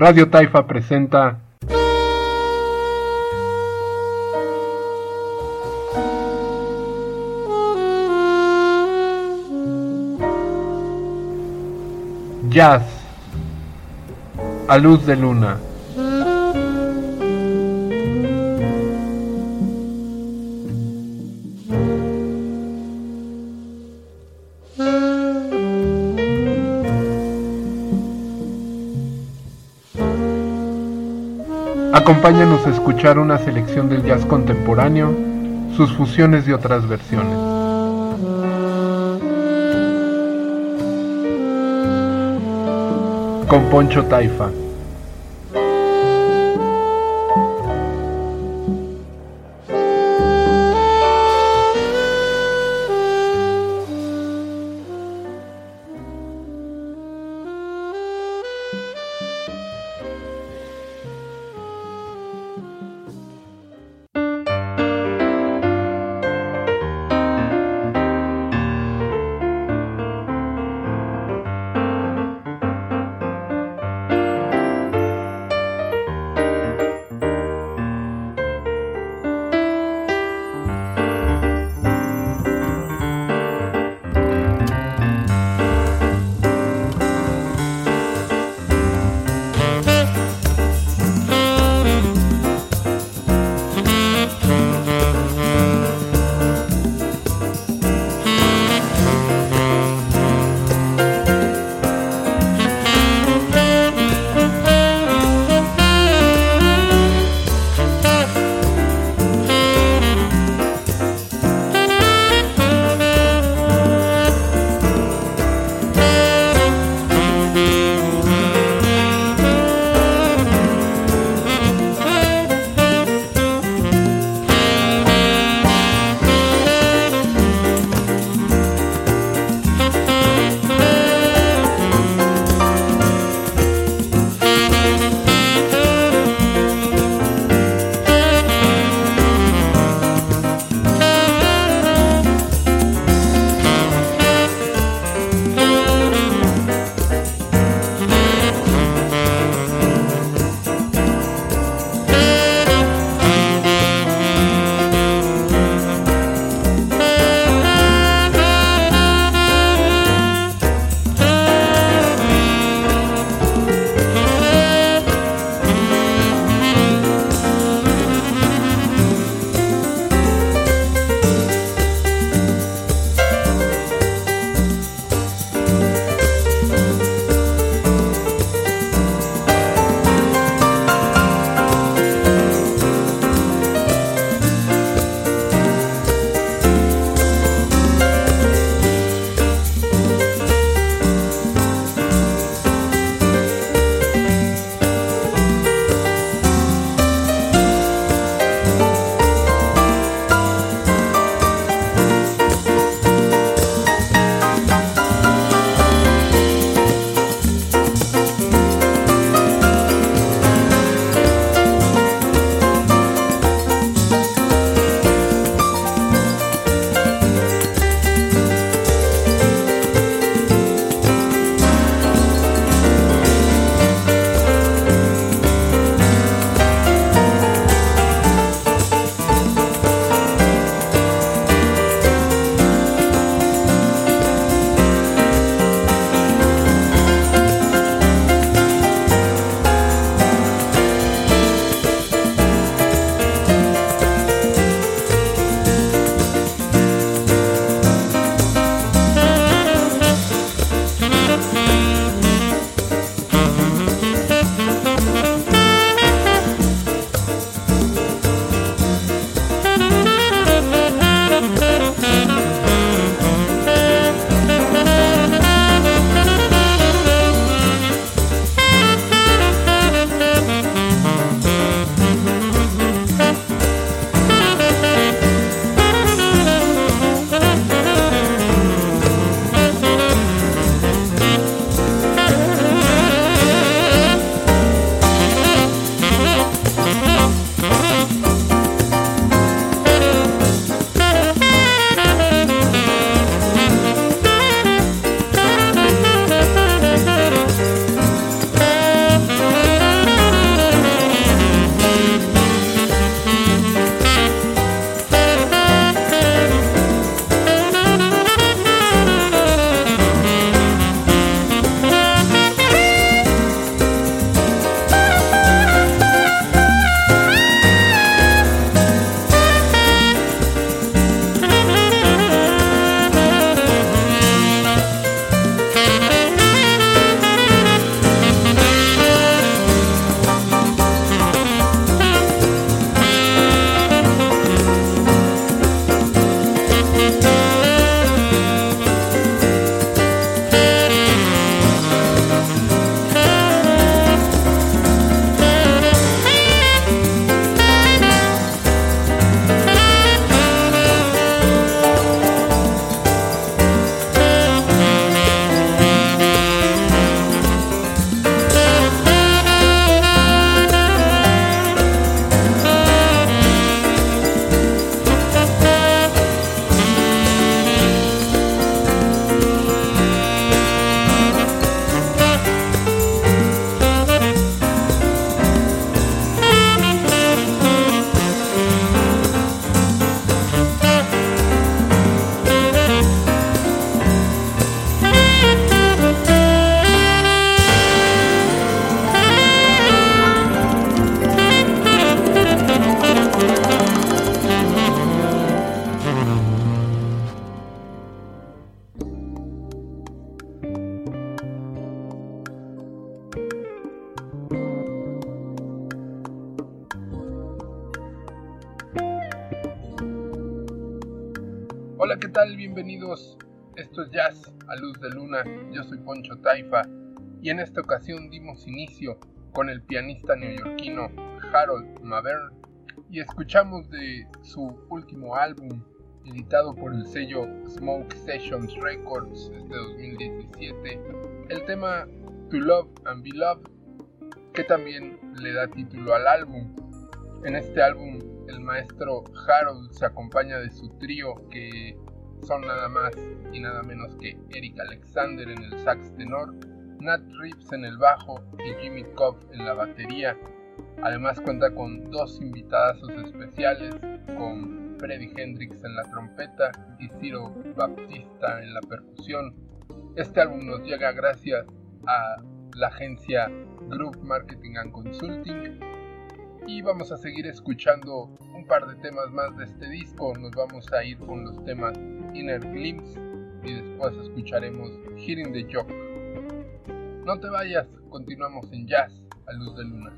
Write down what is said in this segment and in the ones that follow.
Radio Taifa presenta Jazz a luz de luna. Acompáñanos a escuchar una selección del jazz contemporáneo, sus fusiones y otras versiones. Con Poncho Taifa. Yo soy Poncho Taifa y en esta ocasión dimos inicio con el pianista neoyorquino Harold Mavern y escuchamos de su último álbum editado por el sello Smoke Sessions Records este 2017 el tema To Love and Be Loved que también le da título al álbum. En este álbum el maestro Harold se acompaña de su trío que son nada más y nada menos que Eric Alexander en el sax tenor, Nat Reeves en el bajo y Jimmy Cobb en la batería. Además cuenta con dos invitadazos especiales, con Freddie Hendrix en la trompeta y Ciro Baptista en la percusión. Este álbum nos llega gracias a la agencia Group Marketing and Consulting y vamos a seguir escuchando un par de temas más de este disco. Nos vamos a ir con los temas Inner Glimpse y después escucharemos Hearing the Joke. No te vayas, continuamos en Jazz a Luz de Luna.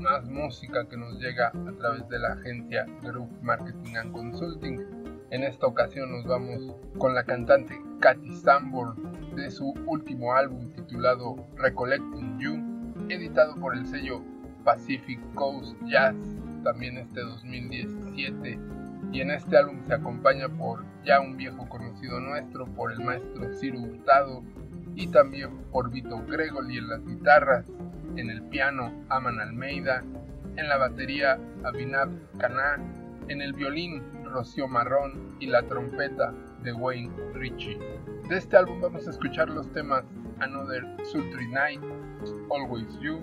Más música que nos llega a través de la agencia Group Marketing and Consulting. En esta ocasión nos vamos con la cantante Katy Sanborn de su último álbum titulado Recollecting You, editado por el sello Pacific Coast Jazz, también este 2017. Y en este álbum se acompaña por ya un viejo conocido nuestro, por el maestro Ciro Hurtado, y también por Vito Gregoli en las guitarras, en el piano Aman Almeida, en la batería Abinab Caná, en el violín Rocío Marrón y la trompeta de Wayne Ritchie. De este álbum vamos a escuchar los temas Another Sultry Night, Always You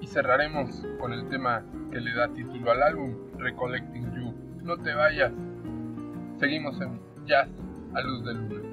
y cerraremos con el tema que le da título al álbum, Recollecting You. No te vayas, seguimos en Jazz a Luz de Luna.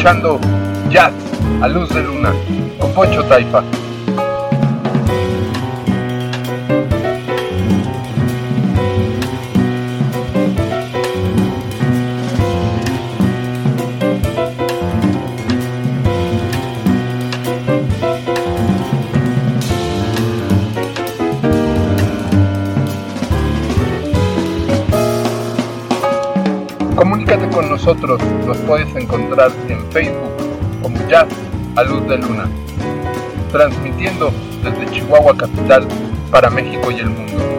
Escuchando Jazz a Luz de Luna con Poncho Taifa. Encontrar en Facebook como Jazz a Luz de Luna, transmitiendo desde Chihuahua Capital para México y el mundo.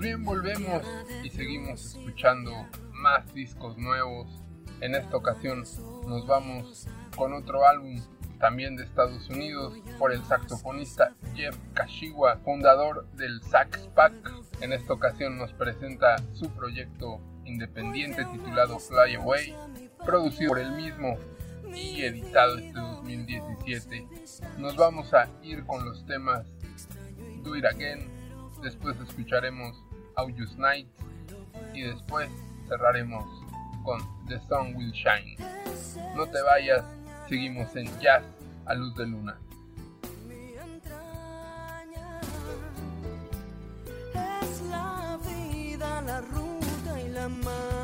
Bien, volvemos y seguimos escuchando más discos nuevos. En esta ocasión nos vamos con otro álbum también de Estados Unidos por el saxofonista Jeff Kashiwa, fundador del Sax Pack. En esta ocasión nos presenta su proyecto independiente titulado Fly Away, producido por él mismo y editado este 2017. Nos vamos a ir con los temas Do It Again, después escucharemos Y después cerraremos con The Sun Will Shine. No te vayas, seguimos en Jazz a Luz de Luna. Es la vida, la ruta y la maña.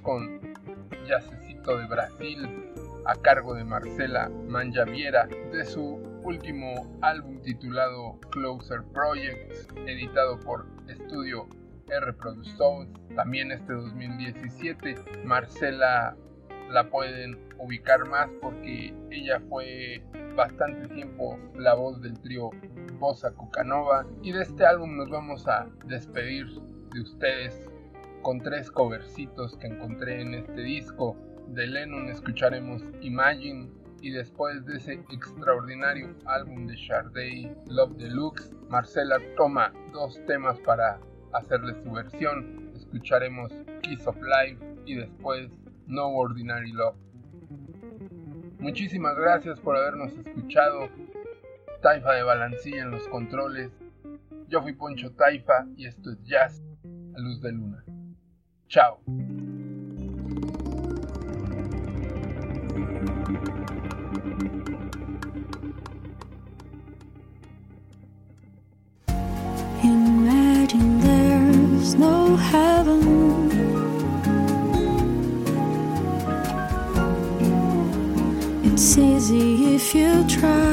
Con Yacecito de Brasil a cargo de Marcela Manjaviera de su último álbum titulado Closer Projects, editado por Estudio R Productions, también este 2017. Marcela la pueden ubicar más porque ella fue bastante tiempo la voz del trío Bossa Cucanova y de este álbum nos vamos a despedir de ustedes con tres covercitos que encontré en este disco. De Lennon escucharemos Imagine y después de ese extraordinario álbum de Sharday Love Deluxe, Marcela toma dos temas para hacerle su versión. Escucharemos Kiss of Life y después No Ordinary Love. Muchísimas gracias por habernos escuchado. Taifa de Balancilla en los controles. Yo fui Poncho Taifa y esto es Jazz a Luz de Luna. Chao. Imagine there's no heaven. It's easy if you try.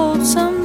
后怎？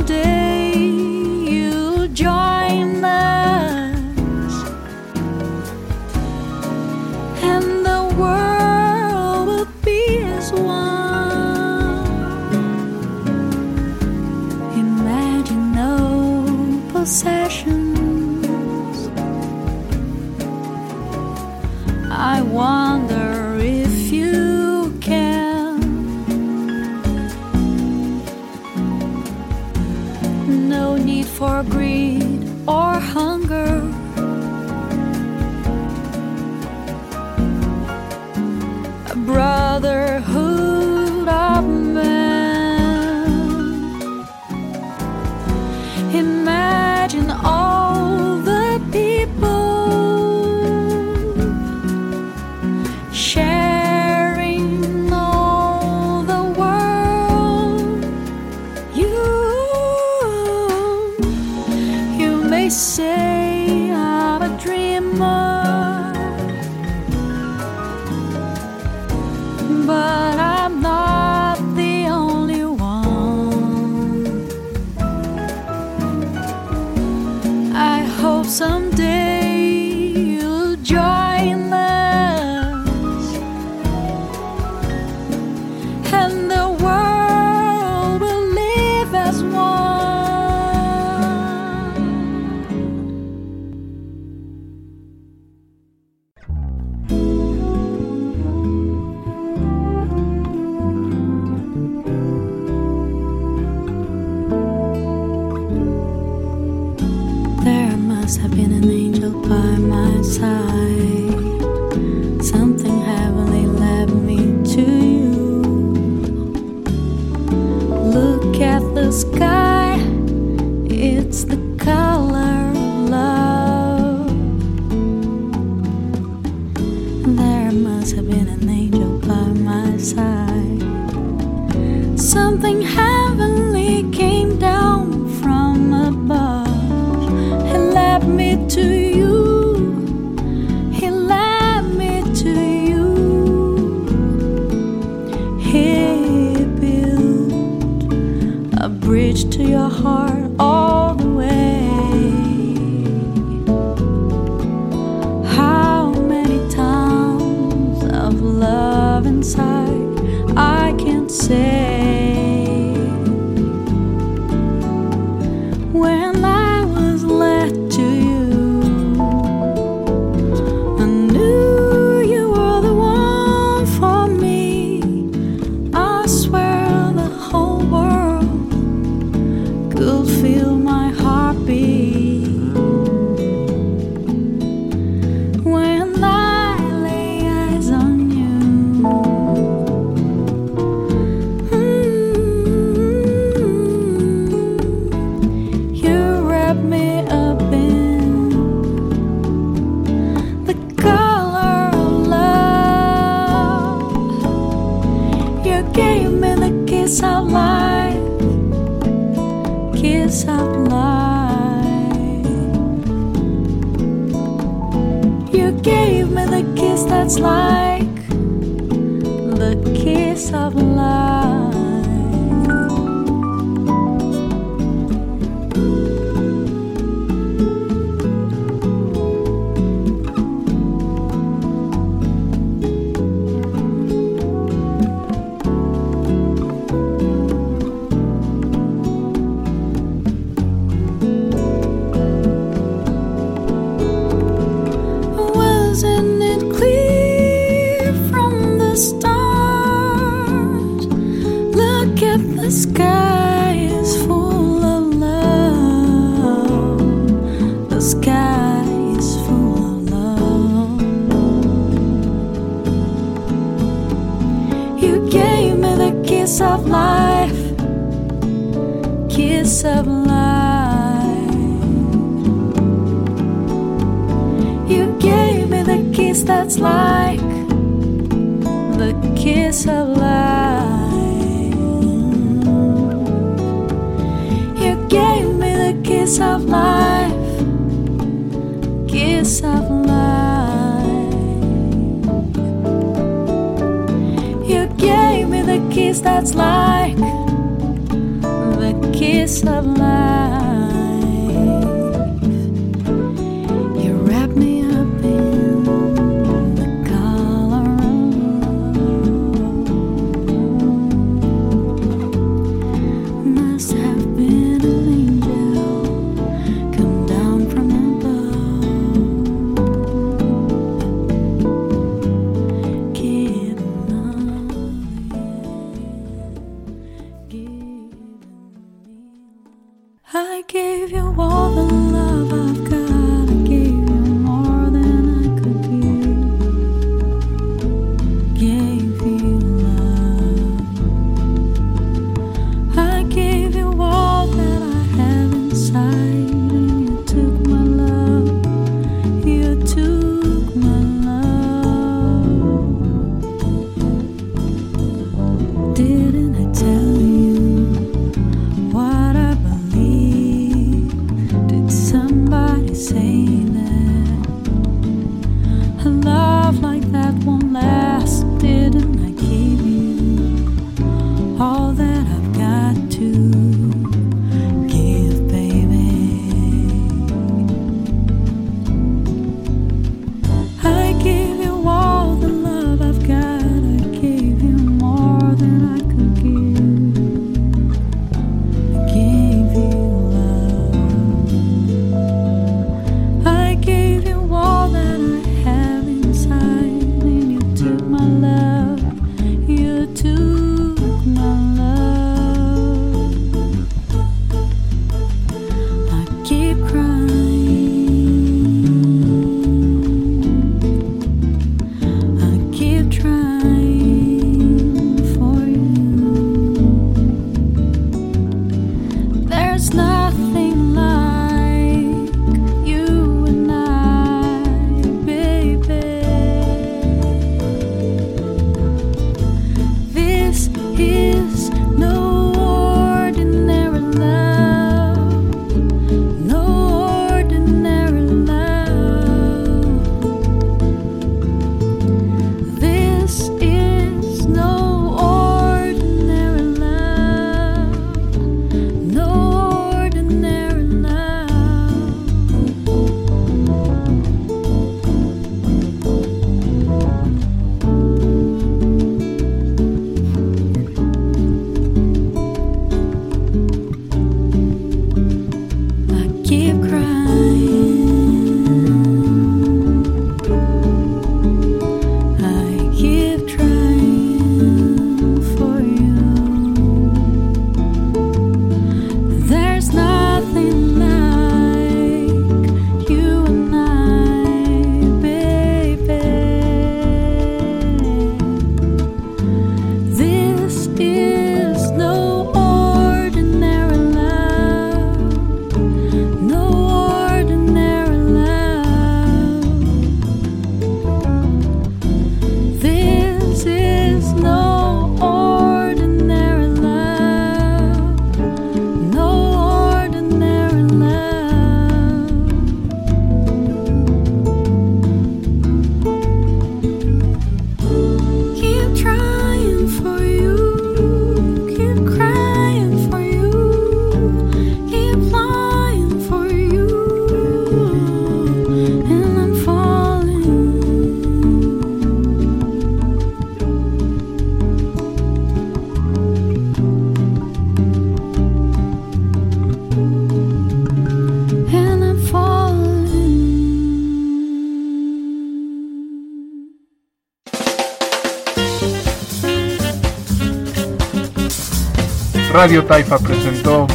Radio Taifa presentó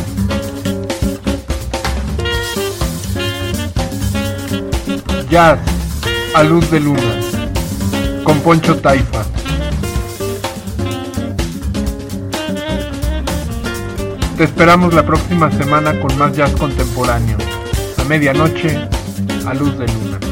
Jazz a luz de luna con Poncho Taifa. Te esperamos la próxima semana con más jazz contemporáneo, a medianoche, a luz de luna.